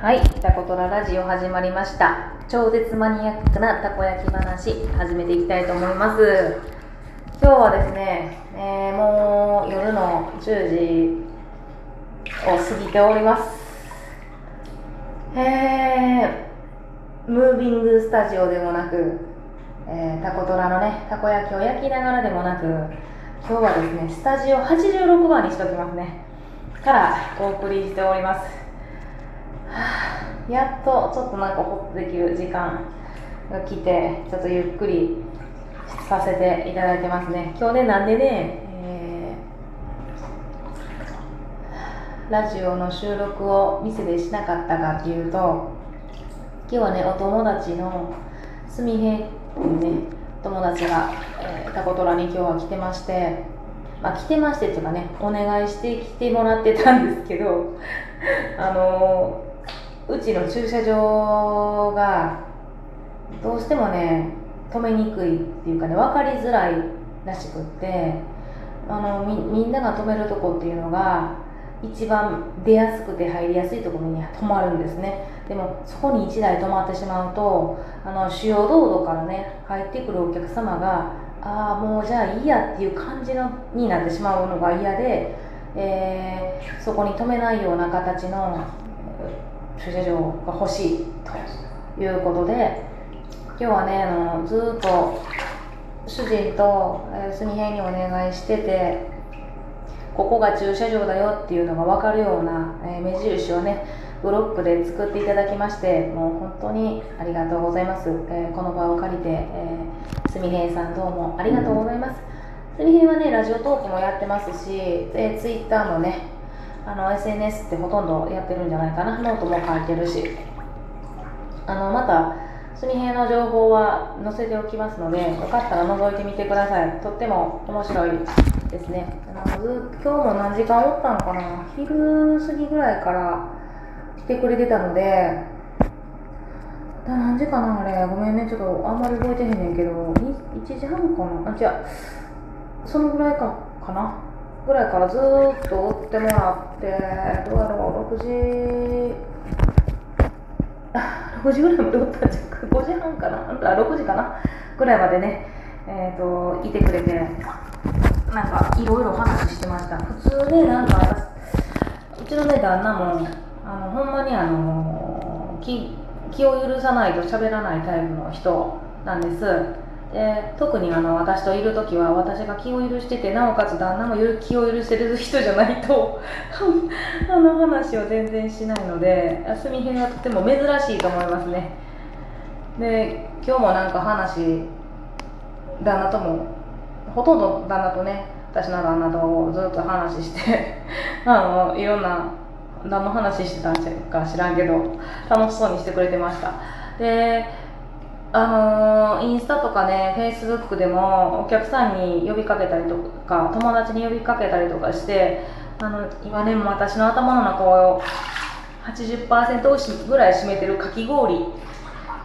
はい、タコトララジオ始まりました。超絶マニアックなたこ焼き話、始めていきたいと思います。今日はですね、えーもう夜の10時を過ぎております。えー、ムービングスタジオでもなく、えータコトラのね、たこ焼きを焼きながらでもなく、今日はですね、スタジオ86番にしておきますね。からお送りしております。やっとちょっとなんかホッとできる時間が来てちょっとゆっくりさせていただいてますね。今日ねなんでね、えーラジオの収録を店でしなかったかっていうと今日はねお友達のすみへっね友達が、えータコトラに今日は来てましてまあ、来てましてっていうかねお願いして来てもらってたんですけどあのうちの駐車場がどうしてもね止めにくいっていうかね分かりづらいらしくってあのみんなが止めるとこっていうのが一番出やすくて入りやすいところに止まるんですね。でもそこに1台止まってしまうとあの主要道路からね入ってくるお客様がああもうじゃあいいやっていう感じのになってしまうのが嫌で、えーそこに止めないような形の駐車場が欲しいということで今日はねあのずっと主人と、えー、住平にお願いしててここが駐車場だよっていうのが分かるような、え目印をねブロックで作っていただきましてもう本当にありがとうございます、えーこの場を借りて、えー、すみへいさんどうもありがとうございます。すみへいはねラジオトークもやってますし、えツイッターもねあの SNS ってほとんどやってるんじゃないかな。ノートも書いてるし。あのまたすみへいの情報は載せておきますのでよかったら覗いてみてください。とっても面白いですね。あのず今日も何時間おったのかな。昼過ぎぐらいから来てくれてたので何時かなあれ。ごめんね。ちょっとあんまり覚えてへんねんけど。1時半かな。あ違う。そのぐらいかかな。ぐらいからずっと追ってもらってどうやろう6時 6時ぐらいまでおったんじゃん5時半かな？あ6時かな？ぐらいまでねえっ、といてくれてなんかいろいろ話してました。普通ねなんかうちのね旦那もあのほんまにあの気気を許さないと喋らないタイプの人なんです。で特にあの私といる時は私が気を許しててなおかつ旦那も気を許してる人じゃないと あの話を全然しないので休み編はとても珍しいと思いますね。で今日もなんか話旦那ともほとんど旦那とね私の旦那とずっと話して あのいろんな何の話してたんか知らんけど楽しそうにしてくれてました。であのインスタとかねフェイスブックでもお客さんに呼びかけたりとか友達に呼びかけたりとかしてあの今ねも私の頭の中を80%ぐらい占めてるかき氷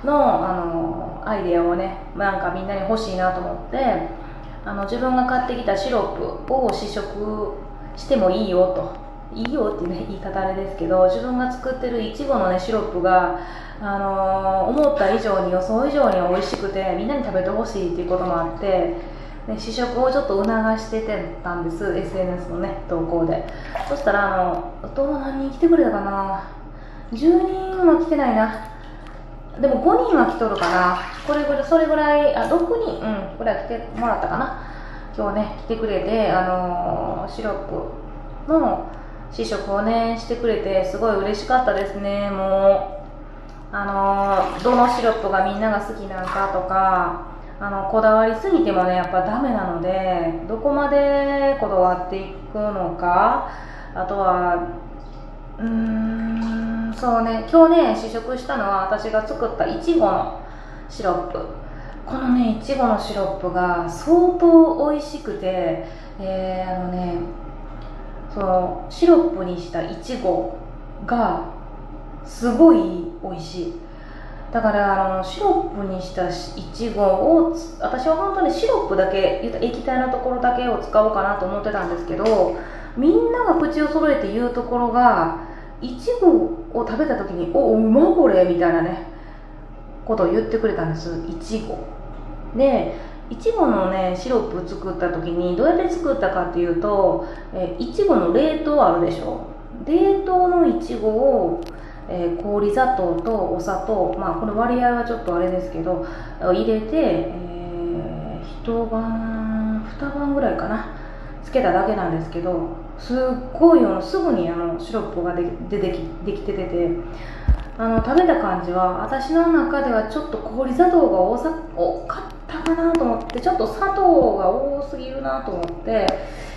の、あのアイデアをねなんかみんなに欲しいなと思ってあの自分が買ってきたシロップを試食してもいいよと。いいよっていうね言い方あれですけど自分が作ってるいちごのねシロップが、あの思った以上に予想以上に美味しくてみんなに食べてほしいっていうこともあってで試食をちょっと促してたんです SNS のね投稿で。そしたらあのどう何人来てくれたかな？10人は来てないな。でも5人は来とるかな。これぐらいそれぐらいあ6人。うんぐらい来てもらったかな。今日ね来てくれてあのシロップの試食をねしてくれてすごい嬉しかったですね。もうあのどのシロップがみんなが好きなんかとかあのこだわりすぎてもねやっぱダメなのでどこまでこだわっていくのかあとはうーんそうね今日ね試食したのは私が作ったいちごのシロップ。このねいちごのシロップが相当美味しくてえー、あのねそのシロップにしたいちごがすごい美味しい。だからあのシロップにしたいちごを私は本当にシロップだけ液体のところだけを使おうかなと思ってたんですけどみんなが口を揃えて言うところがいちごを食べた時に「おうまこれ」みたいなねことを言ってくれたんです。いちごでいちごのねシロップ作った時にどうやって作ったかっていうとえいちごの冷凍あるでしょ？冷凍のいちごを、えー、氷砂糖とお砂糖まあこの割合はちょっとあれですけど入れて、えー、一晩二晩ぐらいかなつけただけなんですけどすっごいあのすぐにあのシロップがで出てきできてててあの食べた感じは私の中ではちょっと氷砂糖が多さ多かったかなと思ってちょっと砂糖が多すぎるなと思って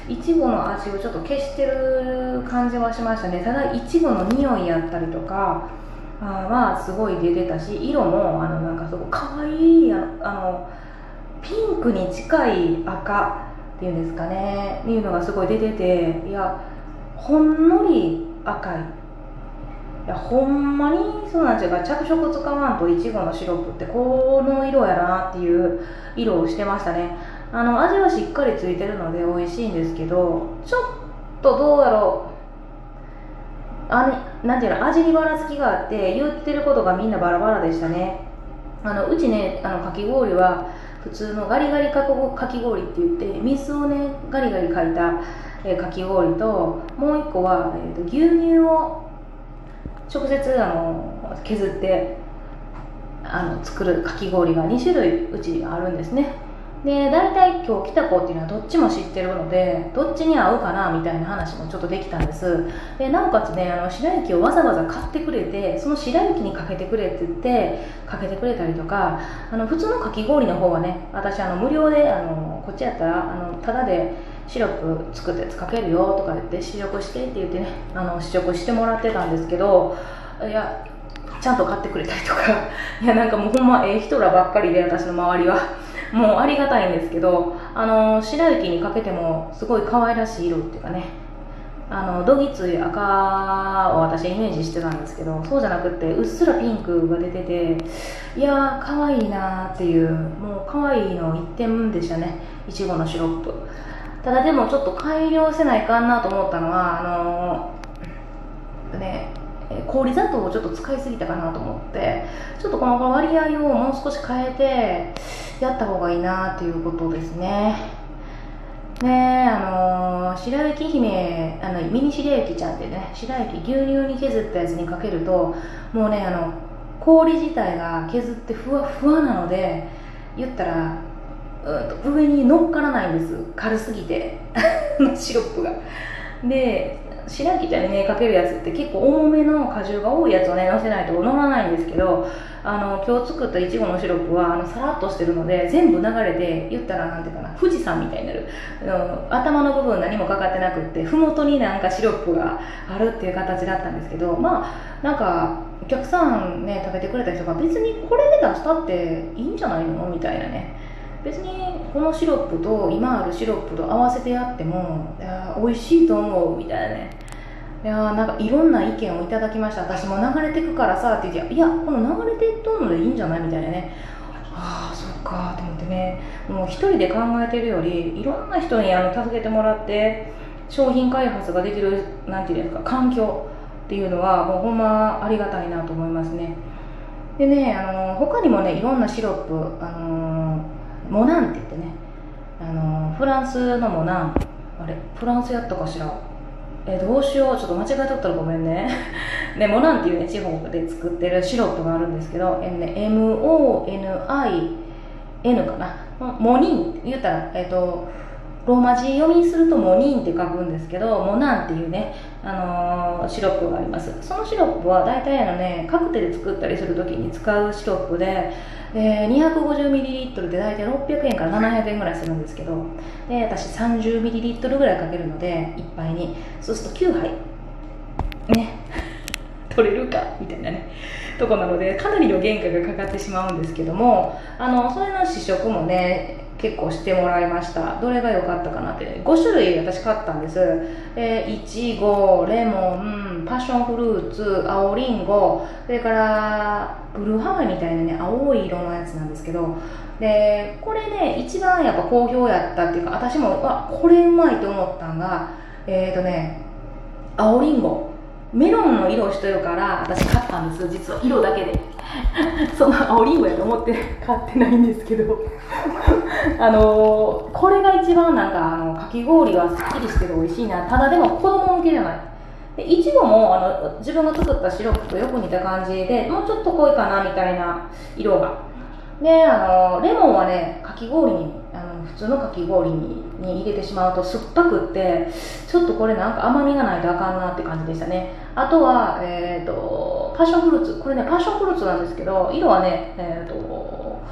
いちごの味をちょっと消してる感じはしましたね。ただいちごの匂いやったりとかはすごい出てたし色もあのなんかすごいかわいいあのピンクに近い赤っていうんですかね。っていうのがすごい出てていやほんのり赤い。いやほんまにそうなんですよ。着色使わんといちごのシロップってこの色やなっていう色をしてましたね。あの味はしっかりついてるので美味しいんですけどちょっとどうやろう。あなんていうの味にばらつきがあって言ってることがみんなバラバラでしたね。あのうちねあのかき氷は普通のガリガリかき氷って言って水をねガリガリかいた、えかき氷ともう一個は、えーと、牛乳を直接あの削ってあの作るかき氷が2種類うちあるんですね。で大体今日来た子っていうのはどっちも知ってるのでどっちに合うかなみたいな話もちょっとできたんです。でなおかつねあの白雪をわざわざ買ってくれてその白雪にかけてくれって言ってかけてくれたりとかあの普通のかき氷の方はね私あの無料であのこっちやったらあのただでシロップ作ってかけるよとか言って試食してって言ってねあの試食してもらってたんですけどいやちゃんと買ってくれたりとか いやなんかもうほんまええ人らばっかりで私の周りは。もうありがたいんですけどあの白雪にかけてもすごい可愛らしい色っていうかね。あのどぎつい赤を私イメージしてたんですけどそうじゃなくてうっすらピンクが出てていやー可愛いなっていうもう可愛いの一点でしたね。いちごのシロップただでもちょっと改良せないかんなと思ったのはあのね氷砂糖をちょっと使いすぎたかなと思ってちょっとこの割合をもう少し変えてやった方がいいなっていうことですね。ねあのー、白雪姫あのミニ白雪ちゃんってね白雪牛乳に削ったやつにかけるともうねあの氷自体が削ってふわふわなので言ったら上に乗っからないんです。軽すぎて。シロップが。で白木ちゃんにねかけるやつって結構重めの果汁が多いやつをねのせないと乗らないんですけどあの今日作ったいちごのシロップはあのさらっとしてるので全部流れて言ったらなんていうかな富士山みたいになる。頭の部分何もかかってなくって麓になんかシロップがあるっていう形だったんですけどまあなんかお客さんね食べてくれた人が別にこれで出したっていいんじゃないの？みたいなね。別にこのシロップと今あるシロップと合わせてやってもいや美味しいと思うみたいなね。いやなんかいろんな意見をいただきました。私も流れてくからさって言っていやこの流れていっとるのでいいんじゃないみたいなね。ああそっかと思ってね。もう一人で考えてるよりいろんな人にあの助けてもらって商品開発ができるなんていうんですか環境っていうのはもうほんまありがたいなと思いますね。でねあの他にもねいろんなシロップあのモナンって言ってねあのフランスのモナンあれフランスやったかしら？えどうしよう？ちょっと間違えとったらごめんね。でモナンっていうね地方で作ってるシロップがあるんですけど、えね、MONIN かな？モニン言ったらえっ、ー、とローマ字読みするとモニンって書くんですけどモナンっていうね、あの、シロップがあります。そのシロップは大体あのねカクテル作ったりする時に使うシロップでで 250ml で大体600円から700円ぐらいするんですけどで私 30ml ぐらいかけるので1杯に。そうすると9杯。ね。取れるかみたいなね。とこなのでかなりの原価がかかってしまうんですけどもあのそれの試食もね結構してもらいました。どれが良かったかなって。5種類私買ったんです。えいちごレモンパッションフルーツ青りんごそれからブルーハワイみたいなね青い色のやつなんですけどでこれね一番やっぱ好評やったっていうか私もあこれうまいと思ったんがえっ、ー、とね青りんごメロンの色をしてるから私買ったんです実は。色だけで。その青りんごやと思って 買ってないんですけど。あのこれが一番なんかあのかき氷がすっきりしてて美味しいな。ただでも子供向けじゃない。でいちごもあの自分が作ったシロップとよく似た感じでもうちょっと濃いかなみたいな色が。であのレモンはねかき氷にあの普通のかき氷にに入れてしまうと酸っぱくってちょっとこれなんか甘みがないとあかんなって感じでしたね。あとは、えーと、パッションフルーツ。これねパッションフルーツなんですけど色はねえっ、ー、と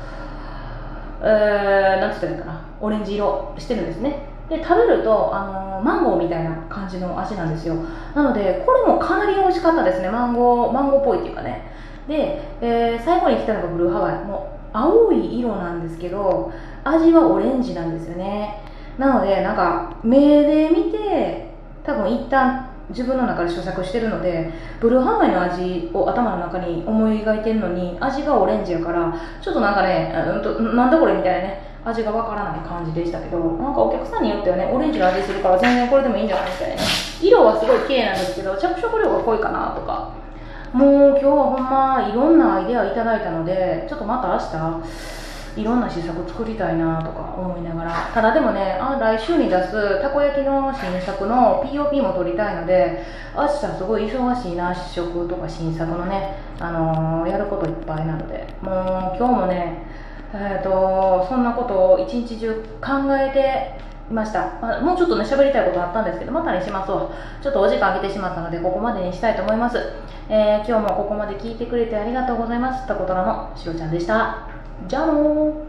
えー、なんつったらいいかな。オレンジ色してるんですね。で食べるとあのマンゴーみたいな感じの味なんですよ。なのでこれもかなり美味しかったですね。マンゴーマンゴーっぽいっていうかね。で、えー、最後に来たのがブルーハワイ。もう青い色なんですけど味はオレンジなんですよね。なのでなんか目で見て多分一旦自分の中で咀嚼してるのでブルーハワイの味を頭の中に思い描いてるのに味がオレンジやからちょっとなんかね、うんと、なんだこれみたいなね味がわからない感じでしたけどなんかお客さんによってはねオレンジの味するから全然これでもいいんじゃないみたいなね。色はすごい綺麗なんですけど着色料が濃いかなとか。もう今日はほんまいろんなアイデアいただいたのでちょっとまた明日いろんな試作作りたいなとか思いながら。ただでもねあ来週に出すたこ焼きの新作の POP も撮りたいので明日すごい忙しいな試食とか新作のね、あのー、やることいっぱいなので。もう今日もねえーと、そんなことを一日中考えていました、まあ、もうちょっとね喋りたいことあったんですけどまたにしますわ。ちょっとお時間空けてしまったのでここまでにしたいと思います、えー、今日もここまで聞いてくれてありがとうございます。たことらのしろちゃんでした。じゃあの